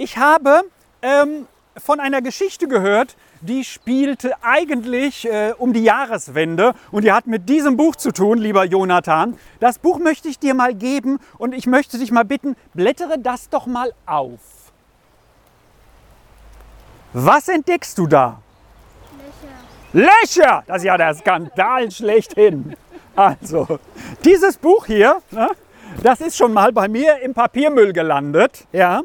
Ich habe ähm, von einer Geschichte gehört, die spielte eigentlich äh, um die Jahreswende und die hat mit diesem Buch zu tun, lieber Jonathan. Das Buch möchte ich dir mal geben und ich möchte dich mal bitten, blättere das doch mal auf. Was entdeckst du da? Löcher. Löcher! Das ist ja der Skandal schlechthin. Also, dieses Buch hier, ne, das ist schon mal bei mir im Papiermüll gelandet. Ja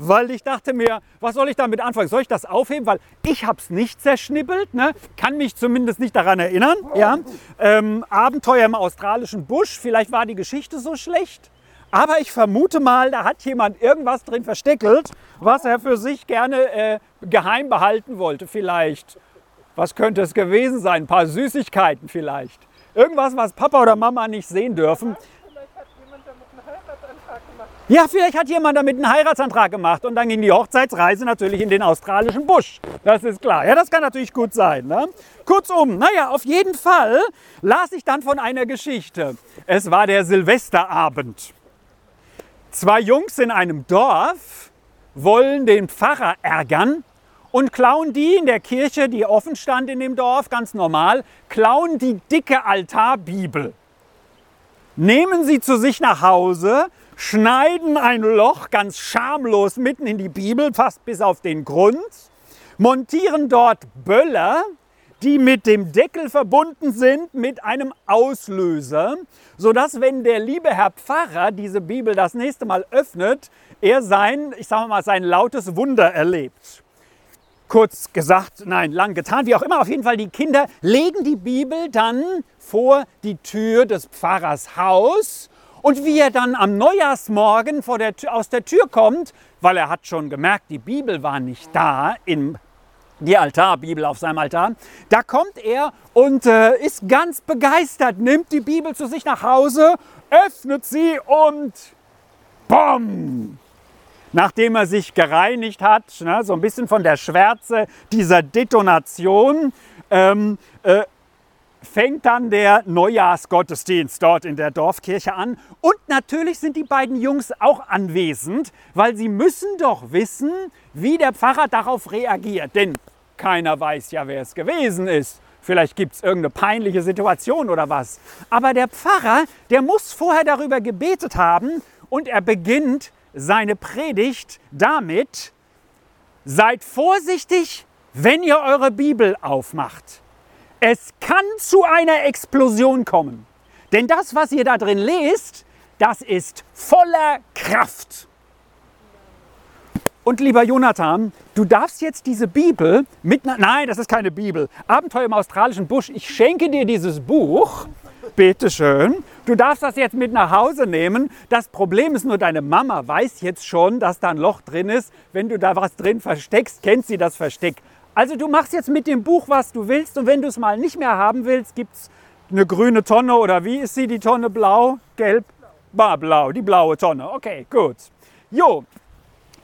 weil ich dachte mir, was soll ich damit anfangen? Soll ich das aufheben? Weil ich habe es nicht zerschnippelt, ne? kann mich zumindest nicht daran erinnern. Ja? Ähm, Abenteuer im australischen Busch, vielleicht war die Geschichte so schlecht. Aber ich vermute mal, da hat jemand irgendwas drin versteckelt, was er für sich gerne äh, geheim behalten wollte. Vielleicht, was könnte es gewesen sein? Ein paar Süßigkeiten vielleicht. Irgendwas, was Papa oder Mama nicht sehen dürfen. Ja, vielleicht hat jemand damit einen Heiratsantrag gemacht und dann ging die Hochzeitsreise natürlich in den australischen Busch. Das ist klar. Ja, das kann natürlich gut sein. Ne? Kurzum, naja, auf jeden Fall las ich dann von einer Geschichte. Es war der Silvesterabend. Zwei Jungs in einem Dorf wollen den Pfarrer ärgern und klauen die in der Kirche, die offen stand in dem Dorf, ganz normal, klauen die dicke Altarbibel. Nehmen sie zu sich nach Hause, schneiden ein Loch ganz schamlos mitten in die Bibel, fast bis auf den Grund, montieren dort Böller, die mit dem Deckel verbunden sind mit einem Auslöser, sodass wenn der liebe Herr Pfarrer diese Bibel das nächste Mal öffnet, er sein, ich sage mal, sein lautes Wunder erlebt. Kurz gesagt, nein, lang getan, wie auch immer, auf jeden Fall, die Kinder legen die Bibel dann vor die Tür des Pfarrers Haus und wie er dann am Neujahrsmorgen der, aus der Tür kommt, weil er hat schon gemerkt, die Bibel war nicht da, in die Altarbibel auf seinem Altar, da kommt er und äh, ist ganz begeistert, nimmt die Bibel zu sich nach Hause, öffnet sie und BOM! Nachdem er sich gereinigt hat, ne, so ein bisschen von der Schwärze dieser Detonation, ähm, äh, fängt dann der Neujahrsgottesdienst dort in der Dorfkirche an. Und natürlich sind die beiden Jungs auch anwesend, weil sie müssen doch wissen, wie der Pfarrer darauf reagiert. Denn keiner weiß ja, wer es gewesen ist. Vielleicht gibt es irgendeine peinliche Situation oder was. Aber der Pfarrer, der muss vorher darüber gebetet haben und er beginnt seine Predigt damit, seid vorsichtig, wenn ihr eure Bibel aufmacht. Es kann zu einer Explosion kommen. Denn das, was ihr da drin lest, das ist voller Kraft. Und lieber Jonathan, du darfst jetzt diese Bibel mit. Nein, das ist keine Bibel. Abenteuer im australischen Busch. Ich schenke dir dieses Buch. Bitte schön. Du darfst das jetzt mit nach Hause nehmen. Das Problem ist nur, deine Mama weiß jetzt schon, dass da ein Loch drin ist. Wenn du da was drin versteckst, kennt sie das Versteck. Also du machst jetzt mit dem Buch, was du willst und wenn du es mal nicht mehr haben willst, gibt es eine grüne Tonne oder wie ist sie, die Tonne blau, gelb? Blau, blau die blaue Tonne. Okay, gut. Jo,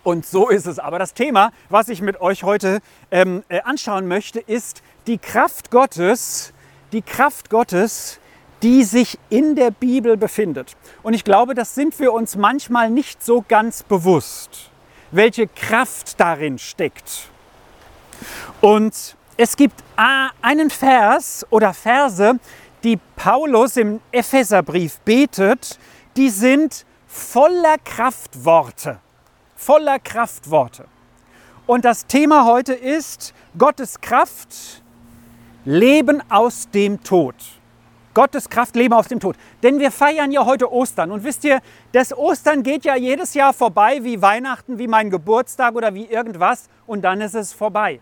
und so ist es. Aber das Thema, was ich mit euch heute ähm, äh, anschauen möchte, ist die Kraft Gottes, die Kraft Gottes, die sich in der Bibel befindet. Und ich glaube, das sind wir uns manchmal nicht so ganz bewusst, welche Kraft darin steckt. Und es gibt einen Vers oder Verse, die Paulus im Epheserbrief betet, die sind voller Kraftworte. Voller Kraftworte. Und das Thema heute ist Gottes Kraft, Leben aus dem Tod. Gottes Kraft, Leben aus dem Tod. Denn wir feiern ja heute Ostern. Und wisst ihr, das Ostern geht ja jedes Jahr vorbei, wie Weihnachten, wie mein Geburtstag oder wie irgendwas. Und dann ist es vorbei.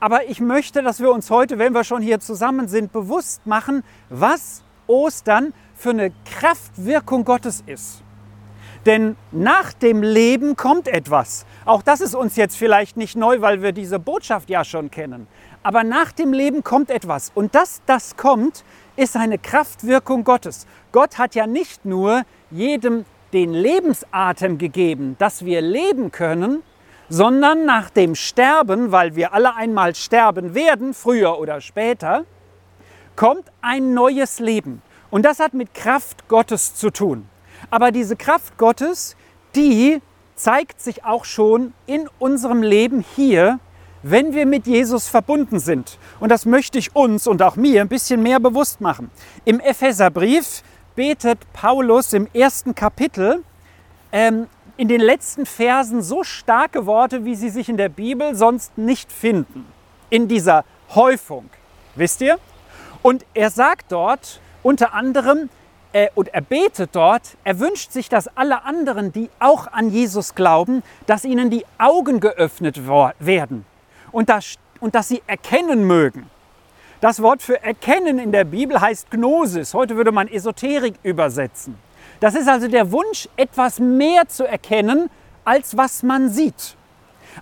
Aber ich möchte, dass wir uns heute, wenn wir schon hier zusammen sind, bewusst machen, was Ostern für eine Kraftwirkung Gottes ist. Denn nach dem Leben kommt etwas. Auch das ist uns jetzt vielleicht nicht neu, weil wir diese Botschaft ja schon kennen. Aber nach dem Leben kommt etwas. Und dass das kommt, ist eine Kraftwirkung Gottes. Gott hat ja nicht nur jedem den Lebensatem gegeben, dass wir leben können, sondern nach dem Sterben, weil wir alle einmal sterben werden, früher oder später, kommt ein neues Leben. Und das hat mit Kraft Gottes zu tun. Aber diese Kraft Gottes, die zeigt sich auch schon in unserem Leben hier, wenn wir mit Jesus verbunden sind. Und das möchte ich uns und auch mir ein bisschen mehr bewusst machen. Im Epheserbrief betet Paulus im ersten Kapitel ähm, in den letzten Versen so starke Worte, wie sie sich in der Bibel sonst nicht finden. In dieser Häufung. Wisst ihr? Und er sagt dort unter anderem, äh, und er betet dort, er wünscht sich, dass alle anderen, die auch an Jesus glauben, dass ihnen die Augen geöffnet werden und dass, und dass sie erkennen mögen. Das Wort für erkennen in der Bibel heißt Gnosis. Heute würde man Esoterik übersetzen. Das ist also der Wunsch, etwas mehr zu erkennen, als was man sieht.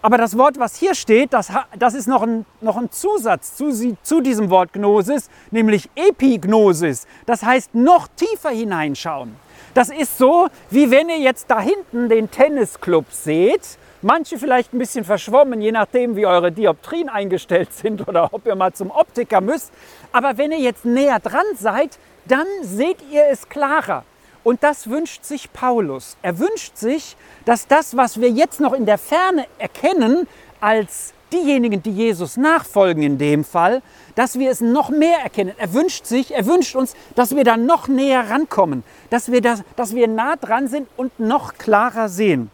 Aber das Wort, was hier steht, das, das ist noch ein, noch ein Zusatz zu, zu diesem Wort Gnosis, nämlich Epignosis. Das heißt noch tiefer hineinschauen. Das ist so, wie wenn ihr jetzt da hinten den Tennisclub seht. Manche vielleicht ein bisschen verschwommen, je nachdem, wie eure Dioptrien eingestellt sind oder ob ihr mal zum Optiker müsst. Aber wenn ihr jetzt näher dran seid, dann seht ihr es klarer. Und das wünscht sich Paulus. Er wünscht sich, dass das, was wir jetzt noch in der Ferne erkennen, als diejenigen, die Jesus nachfolgen in dem Fall, dass wir es noch mehr erkennen. Er wünscht sich, er wünscht uns, dass wir da noch näher rankommen, dass wir, das, dass wir nah dran sind und noch klarer sehen.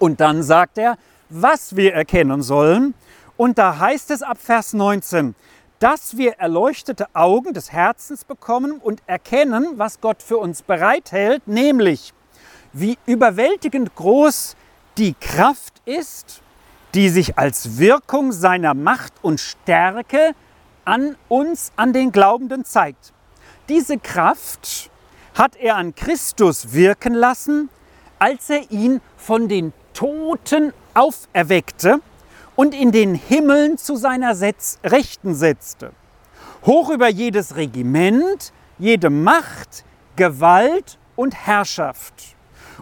Und dann sagt er, was wir erkennen sollen. Und da heißt es ab Vers 19, dass wir erleuchtete Augen des Herzens bekommen und erkennen, was Gott für uns bereithält, nämlich wie überwältigend groß die Kraft ist, die sich als Wirkung seiner Macht und Stärke an uns, an den Glaubenden zeigt. Diese Kraft hat er an Christus wirken lassen, als er ihn von den Toten auferweckte und in den Himmeln zu seiner Setz Rechten setzte. Hoch über jedes Regiment, jede Macht, Gewalt und Herrschaft.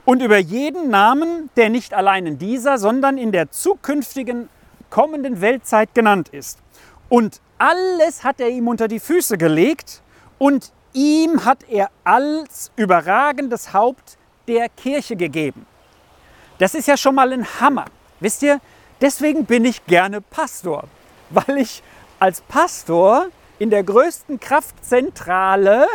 Und über jeden Namen, der nicht allein in dieser, sondern in der zukünftigen kommenden Weltzeit genannt ist. Und alles hat er ihm unter die Füße gelegt und ihm hat er als überragendes Haupt der Kirche gegeben. Das ist ja schon mal ein Hammer. Wisst ihr, Deswegen bin ich gerne Pastor, weil ich als Pastor in der größten Kraftzentrale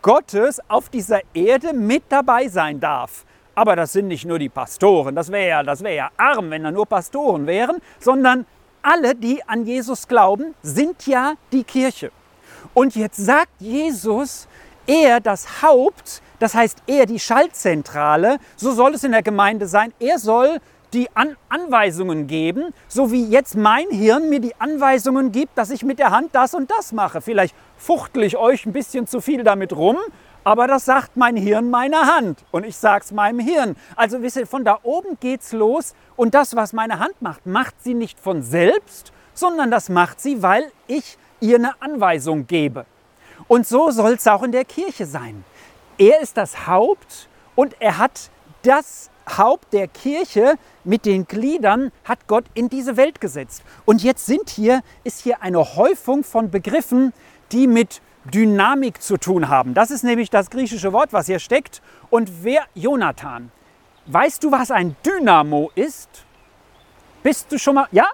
Gottes auf dieser Erde mit dabei sein darf. Aber das sind nicht nur die Pastoren, das wäre ja, das wär ja arm, wenn da nur Pastoren wären, sondern alle, die an Jesus glauben, sind ja die Kirche. Und jetzt sagt Jesus, er das Haupt, das heißt er die Schaltzentrale, so soll es in der Gemeinde sein, er soll die An Anweisungen geben, so wie jetzt mein Hirn mir die Anweisungen gibt, dass ich mit der Hand das und das mache. Vielleicht fuchtel ich euch ein bisschen zu viel damit rum, aber das sagt mein Hirn meiner Hand und ich sage es meinem Hirn. Also wisst ihr, von da oben geht's los und das, was meine Hand macht, macht sie nicht von selbst, sondern das macht sie, weil ich ihr eine Anweisung gebe. Und so soll es auch in der Kirche sein. Er ist das Haupt und er hat das Haupt der Kirche mit den Gliedern hat Gott in diese Welt gesetzt. Und jetzt sind hier, ist hier eine Häufung von Begriffen, die mit Dynamik zu tun haben. Das ist nämlich das griechische Wort, was hier steckt. Und wer, Jonathan, weißt du, was ein Dynamo ist? Bist du schon mal, ja?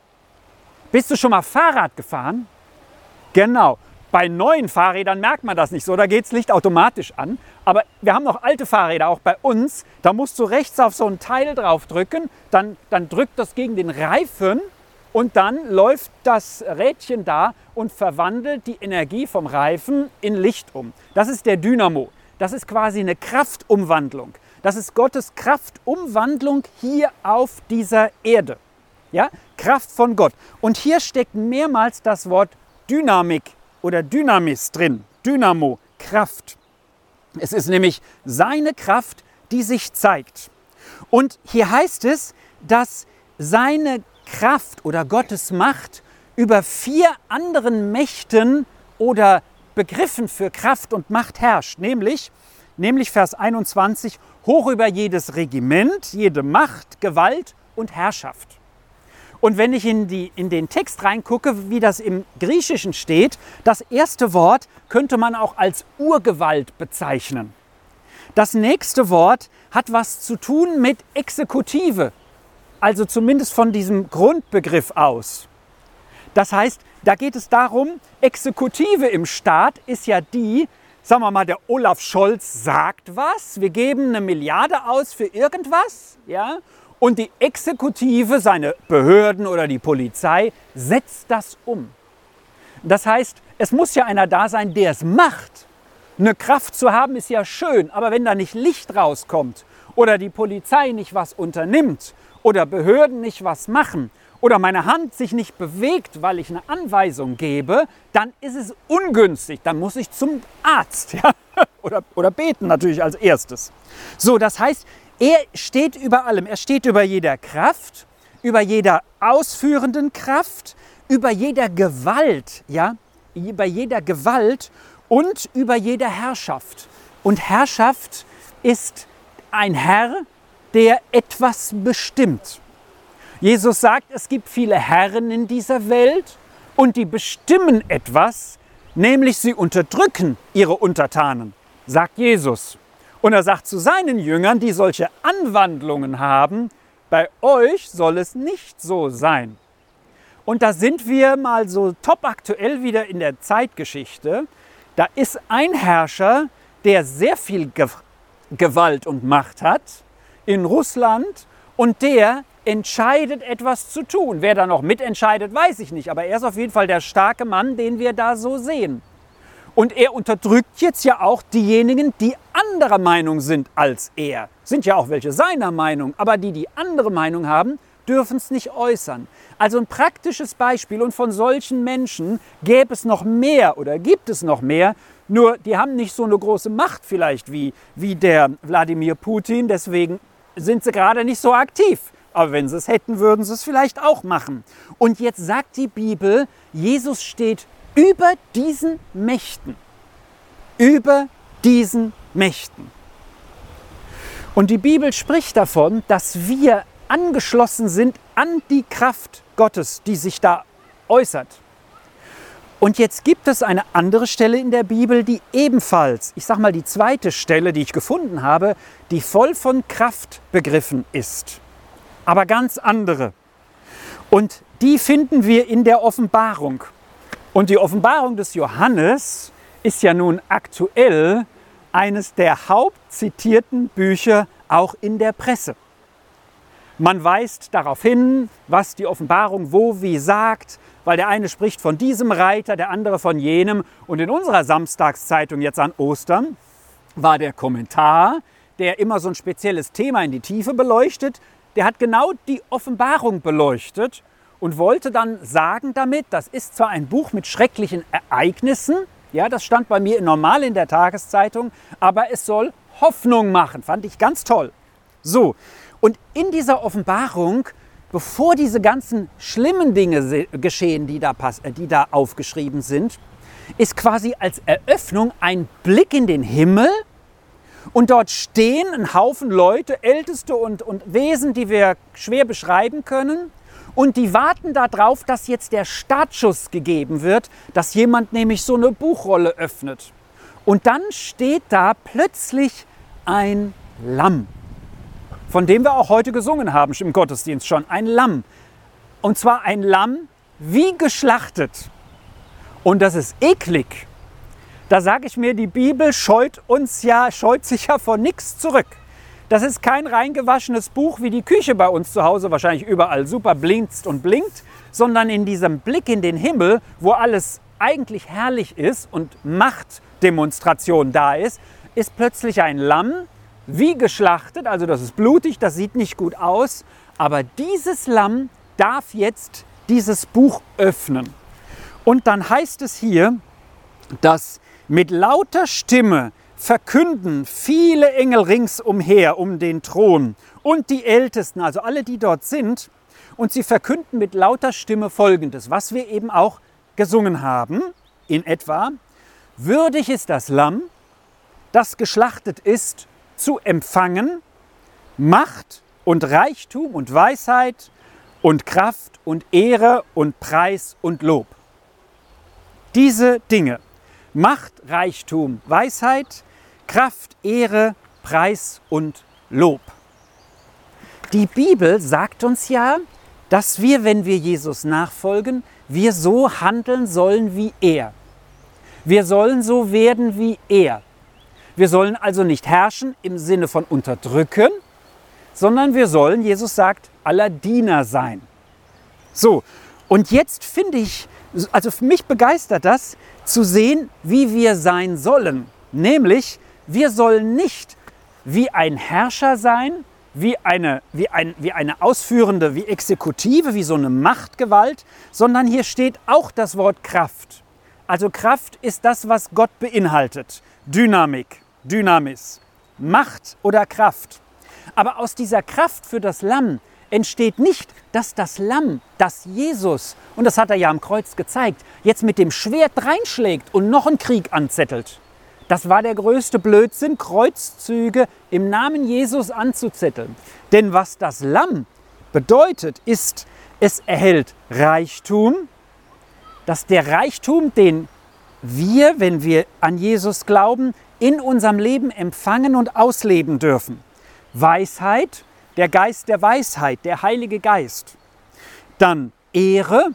Bist du schon mal Fahrrad gefahren? Genau. Bei neuen Fahrrädern merkt man das nicht so, da geht das Licht automatisch an. Aber wir haben noch alte Fahrräder, auch bei uns. Da musst du rechts auf so ein Teil drauf drücken, dann, dann drückt das gegen den Reifen und dann läuft das Rädchen da und verwandelt die Energie vom Reifen in Licht um. Das ist der Dynamo. Das ist quasi eine Kraftumwandlung. Das ist Gottes Kraftumwandlung hier auf dieser Erde. Ja? Kraft von Gott. Und hier steckt mehrmals das Wort Dynamik oder Dynamis drin. Dynamo, Kraft. Es ist nämlich seine Kraft, die sich zeigt. Und hier heißt es, dass seine Kraft oder Gottes Macht über vier anderen Mächten oder Begriffen für Kraft und Macht herrscht, nämlich, nämlich Vers 21, hoch über jedes Regiment, jede Macht, Gewalt und Herrschaft. Und wenn ich in, die, in den Text reingucke, wie das im Griechischen steht, das erste Wort könnte man auch als Urgewalt bezeichnen. Das nächste Wort hat was zu tun mit Exekutive, also zumindest von diesem Grundbegriff aus. Das heißt, da geht es darum, Exekutive im Staat ist ja die, sagen wir mal, der Olaf Scholz sagt was, wir geben eine Milliarde aus für irgendwas, ja, und die Exekutive, seine Behörden oder die Polizei, setzt das um. Das heißt, es muss ja einer da sein, der es macht. Eine Kraft zu haben ist ja schön, aber wenn da nicht Licht rauskommt oder die Polizei nicht was unternimmt oder Behörden nicht was machen oder meine Hand sich nicht bewegt, weil ich eine Anweisung gebe, dann ist es ungünstig. Dann muss ich zum Arzt ja? oder, oder beten natürlich als erstes. So, das heißt, er steht über allem. Er steht über jeder Kraft, über jeder ausführenden Kraft, über jeder Gewalt, ja, über jeder Gewalt und über jeder Herrschaft. Und Herrschaft ist ein Herr, der etwas bestimmt. Jesus sagt, es gibt viele Herren in dieser Welt und die bestimmen etwas, nämlich sie unterdrücken ihre Untertanen, sagt Jesus. Und er sagt zu seinen Jüngern, die solche Anwandlungen haben, bei euch soll es nicht so sein. Und da sind wir mal so top aktuell wieder in der Zeitgeschichte. Da ist ein Herrscher, der sehr viel Gewalt und Macht hat in Russland und der entscheidet, etwas zu tun. Wer da noch mitentscheidet, weiß ich nicht, aber er ist auf jeden Fall der starke Mann, den wir da so sehen. Und er unterdrückt jetzt ja auch diejenigen, die anderer Meinung sind als er. Sind ja auch welche seiner Meinung, aber die, die andere Meinung haben, dürfen es nicht äußern. Also ein praktisches Beispiel und von solchen Menschen gäbe es noch mehr oder gibt es noch mehr, nur die haben nicht so eine große Macht vielleicht wie, wie der Wladimir Putin, deswegen sind sie gerade nicht so aktiv. Aber wenn sie es hätten, würden sie es vielleicht auch machen. Und jetzt sagt die Bibel, Jesus steht über diesen Mächten. Über diesen Mächten. Und die Bibel spricht davon, dass wir angeschlossen sind an die Kraft Gottes, die sich da äußert. Und jetzt gibt es eine andere Stelle in der Bibel, die ebenfalls, ich sage mal die zweite Stelle, die ich gefunden habe, die voll von Kraft begriffen ist aber ganz andere. Und die finden wir in der Offenbarung. Und die Offenbarung des Johannes ist ja nun aktuell eines der hauptzitierten Bücher auch in der Presse. Man weist darauf hin, was die Offenbarung wo wie sagt, weil der eine spricht von diesem Reiter, der andere von jenem. Und in unserer Samstagszeitung jetzt an Ostern war der Kommentar, der immer so ein spezielles Thema in die Tiefe beleuchtet, der hat genau die Offenbarung beleuchtet und wollte dann sagen damit, das ist zwar ein Buch mit schrecklichen Ereignissen, ja, das stand bei mir normal in der Tageszeitung, aber es soll Hoffnung machen, fand ich ganz toll. So, und in dieser Offenbarung, bevor diese ganzen schlimmen Dinge geschehen, die da, äh, die da aufgeschrieben sind, ist quasi als Eröffnung ein Blick in den Himmel und dort stehen ein Haufen Leute, Älteste und, und Wesen, die wir schwer beschreiben können. Und die warten darauf, dass jetzt der Startschuss gegeben wird, dass jemand nämlich so eine Buchrolle öffnet. Und dann steht da plötzlich ein Lamm, von dem wir auch heute gesungen haben im Gottesdienst schon. Ein Lamm. Und zwar ein Lamm wie geschlachtet. Und das ist eklig. Da sage ich mir, die Bibel scheut uns ja, scheut sich ja vor nichts zurück. Das ist kein reingewaschenes Buch wie die Küche bei uns zu Hause, wahrscheinlich überall super blinkt und blinkt, sondern in diesem Blick in den Himmel, wo alles eigentlich herrlich ist und Machtdemonstration da ist, ist plötzlich ein Lamm, wie geschlachtet, also das ist blutig, das sieht nicht gut aus, aber dieses Lamm darf jetzt dieses Buch öffnen. Und dann heißt es hier, dass mit lauter Stimme verkünden viele Engel ringsumher um den Thron und die Ältesten, also alle, die dort sind, und sie verkünden mit lauter Stimme Folgendes, was wir eben auch gesungen haben, in etwa, würdig ist das Lamm, das geschlachtet ist, zu empfangen, Macht und Reichtum und Weisheit und Kraft und Ehre und Preis und Lob. Diese Dinge Macht, Reichtum, Weisheit, Kraft, Ehre Preis und Lob. Die Bibel sagt uns ja, dass wir, wenn wir Jesus nachfolgen, wir so handeln sollen wie er. Wir sollen so werden wie er. Wir sollen also nicht herrschen im Sinne von unterdrücken, sondern wir sollen, Jesus sagt, aller Diener sein. So, und jetzt finde ich, also für mich begeistert das, zu sehen, wie wir sein sollen. Nämlich, wir sollen nicht wie ein Herrscher sein, wie eine, wie, ein, wie eine ausführende, wie Exekutive, wie so eine Machtgewalt, sondern hier steht auch das Wort Kraft. Also Kraft ist das, was Gott beinhaltet. Dynamik, Dynamis, Macht oder Kraft. Aber aus dieser Kraft für das Lamm entsteht nicht, dass das Lamm, das Jesus, und das hat er ja am Kreuz gezeigt, jetzt mit dem Schwert reinschlägt und noch einen Krieg anzettelt. Das war der größte Blödsinn, Kreuzzüge im Namen Jesus anzuzetteln. Denn was das Lamm bedeutet, ist, es erhält Reichtum, dass der Reichtum, den wir, wenn wir an Jesus glauben, in unserem Leben empfangen und ausleben dürfen. Weisheit, der Geist der Weisheit, der Heilige Geist. Dann Ehre,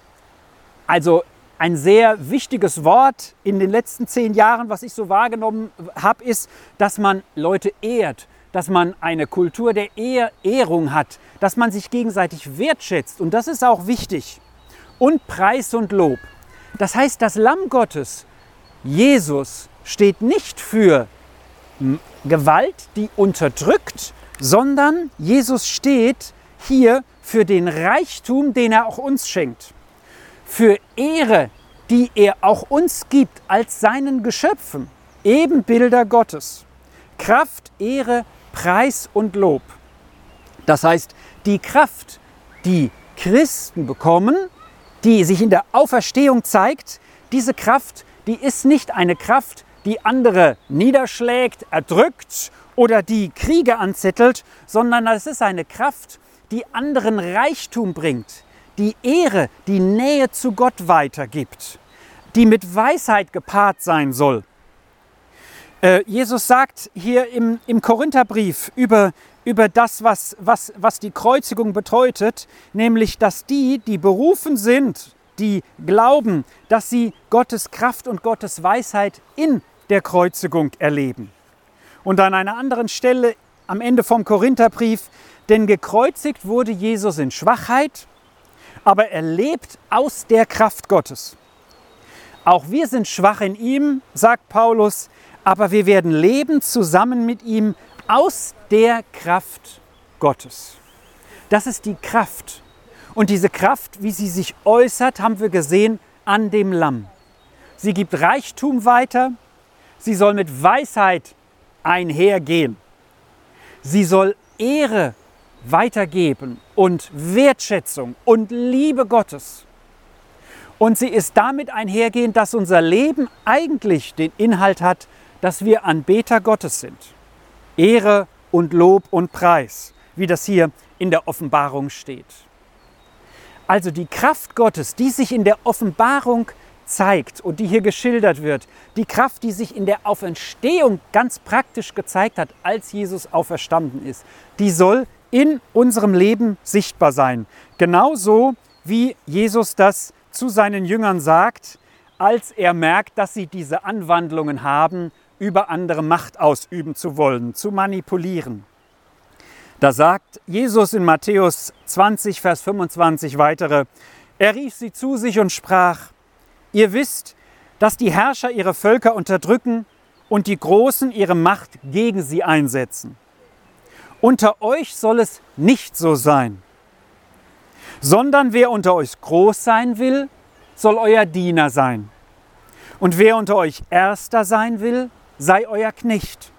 also ein sehr wichtiges Wort in den letzten zehn Jahren, was ich so wahrgenommen habe, ist, dass man Leute ehrt, dass man eine Kultur der Ehr Ehrung hat, dass man sich gegenseitig wertschätzt. Und das ist auch wichtig. Und Preis und Lob. Das heißt, das Lamm Gottes, Jesus, steht nicht für Gewalt, die unterdrückt, sondern Jesus steht hier für den Reichtum, den er auch uns schenkt, für Ehre, die er auch uns gibt als seinen Geschöpfen, Ebenbilder Gottes, Kraft, Ehre, Preis und Lob. Das heißt, die Kraft, die Christen bekommen, die sich in der Auferstehung zeigt, diese Kraft, die ist nicht eine Kraft, die andere niederschlägt, erdrückt oder die Kriege anzettelt, sondern es ist eine Kraft, die anderen Reichtum bringt, die Ehre, die Nähe zu Gott weitergibt, die mit Weisheit gepaart sein soll. Äh, Jesus sagt hier im, im Korintherbrief über, über das, was, was, was die Kreuzigung bedeutet, nämlich, dass die, die berufen sind, die glauben, dass sie Gottes Kraft und Gottes Weisheit in der Kreuzigung erleben. Und an einer anderen Stelle am Ende vom Korintherbrief, denn gekreuzigt wurde Jesus in Schwachheit, aber er lebt aus der Kraft Gottes. Auch wir sind schwach in ihm, sagt Paulus, aber wir werden leben zusammen mit ihm aus der Kraft Gottes. Das ist die Kraft. Und diese Kraft, wie sie sich äußert, haben wir gesehen an dem Lamm. Sie gibt Reichtum weiter, sie soll mit Weisheit einhergehen. Sie soll Ehre weitergeben und Wertschätzung und Liebe Gottes. Und sie ist damit einhergehend, dass unser Leben eigentlich den Inhalt hat, dass wir Anbeter Gottes sind. Ehre und Lob und Preis, wie das hier in der Offenbarung steht. Also die Kraft Gottes, die sich in der Offenbarung zeigt und die hier geschildert wird, die Kraft, die sich in der Auferstehung ganz praktisch gezeigt hat, als Jesus auferstanden ist, die soll in unserem Leben sichtbar sein. Genauso wie Jesus das zu seinen Jüngern sagt, als er merkt, dass sie diese Anwandlungen haben, über andere Macht ausüben zu wollen, zu manipulieren. Da sagt Jesus in Matthäus 20, Vers 25 weitere, er rief sie zu sich und sprach, Ihr wisst, dass die Herrscher ihre Völker unterdrücken und die Großen ihre Macht gegen sie einsetzen. Unter euch soll es nicht so sein, sondern wer unter euch groß sein will, soll euer Diener sein. Und wer unter euch Erster sein will, sei euer Knecht.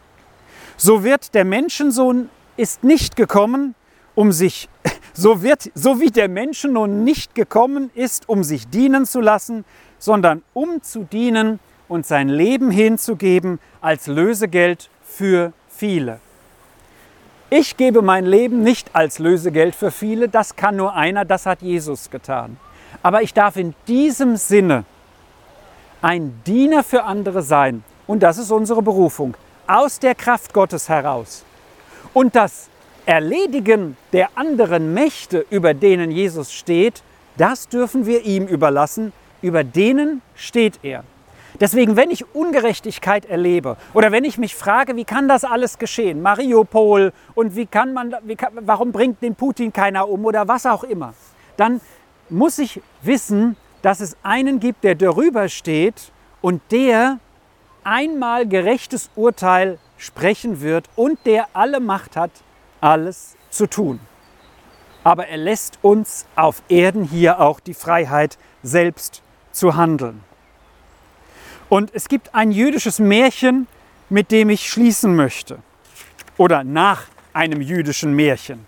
So wird der Menschensohn ist nicht gekommen, um sich, so wird, so wie der Menschensohn nicht gekommen ist, um sich dienen zu lassen, sondern um zu dienen und sein Leben hinzugeben als Lösegeld für viele. Ich gebe mein Leben nicht als Lösegeld für viele, das kann nur einer, das hat Jesus getan. Aber ich darf in diesem Sinne ein Diener für andere sein und das ist unsere Berufung. aus der Kraft Gottes heraus. Und das Erledigen der anderen Mächte, über denen Jesus steht, das dürfen wir ihm überlassen, über denen steht er. Deswegen, wenn ich Ungerechtigkeit erlebe oder wenn ich mich frage, wie kann das alles geschehen, Mariupol und wie kann man, wie kann, warum bringt den Putin keiner um oder was auch immer, dann muss ich wissen, dass es einen gibt, der darüber steht und der einmal gerechtes Urteil sprechen wird und der alle Macht hat, alles zu tun. Aber er lässt uns auf Erden hier auch die Freiheit, selbst zu handeln. Und es gibt ein jüdisches Märchen, mit dem ich schließen möchte. Oder nach einem jüdischen Märchen.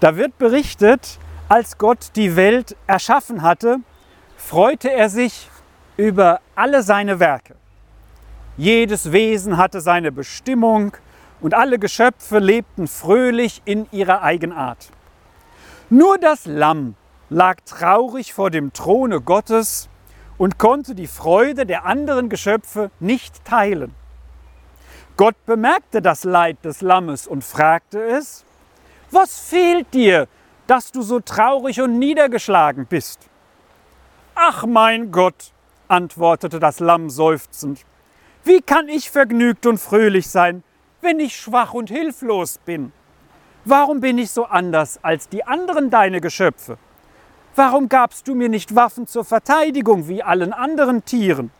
Da wird berichtet, als Gott die Welt erschaffen hatte, freute er sich über alle seine Werke. Jedes Wesen hatte seine Bestimmung und alle Geschöpfe lebten fröhlich in ihrer Eigenart. Nur das Lamm lag traurig vor dem Throne Gottes und konnte die Freude der anderen Geschöpfe nicht teilen. Gott bemerkte das Leid des Lammes und fragte es, was fehlt dir, dass du so traurig und niedergeschlagen bist? Ach mein Gott, antwortete das Lamm seufzend, wie kann ich vergnügt und fröhlich sein, wenn ich schwach und hilflos bin? Warum bin ich so anders als die anderen deine Geschöpfe? Warum gabst du mir nicht Waffen zur Verteidigung wie allen anderen Tieren?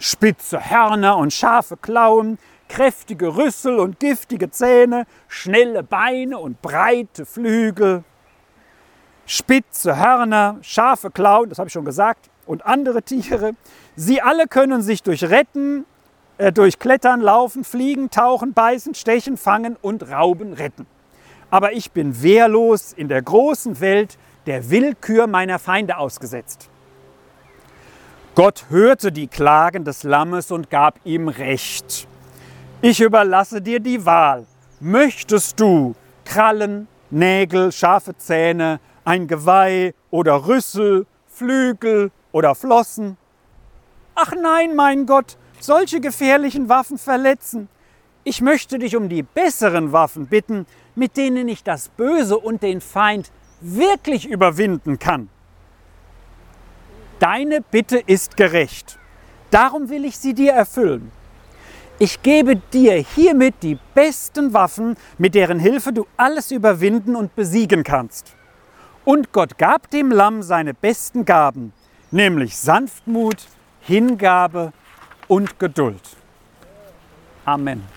Spitze Hörner und scharfe Klauen, kräftige Rüssel und giftige Zähne, schnelle Beine und breite Flügel. Spitze Hörner, scharfe Klauen, das habe ich schon gesagt, und andere Tiere. Sie alle können sich durch Retten, äh, durch Klettern, Laufen, Fliegen, Tauchen, Beißen, Stechen, Fangen und Rauben retten. Aber ich bin wehrlos in der großen Welt der Willkür meiner Feinde ausgesetzt. Gott hörte die Klagen des Lammes und gab ihm Recht. Ich überlasse dir die Wahl. Möchtest du Krallen, Nägel, scharfe Zähne, ein Geweih oder Rüssel, Flügel oder Flossen? Ach nein, mein Gott, solche gefährlichen Waffen verletzen. Ich möchte dich um die besseren Waffen bitten, mit denen ich das Böse und den Feind wirklich überwinden kann. Deine Bitte ist gerecht. Darum will ich sie dir erfüllen. Ich gebe dir hiermit die besten Waffen, mit deren Hilfe du alles überwinden und besiegen kannst. Und Gott gab dem Lamm seine besten Gaben, nämlich Sanftmut, Hingabe und Geduld. Amen.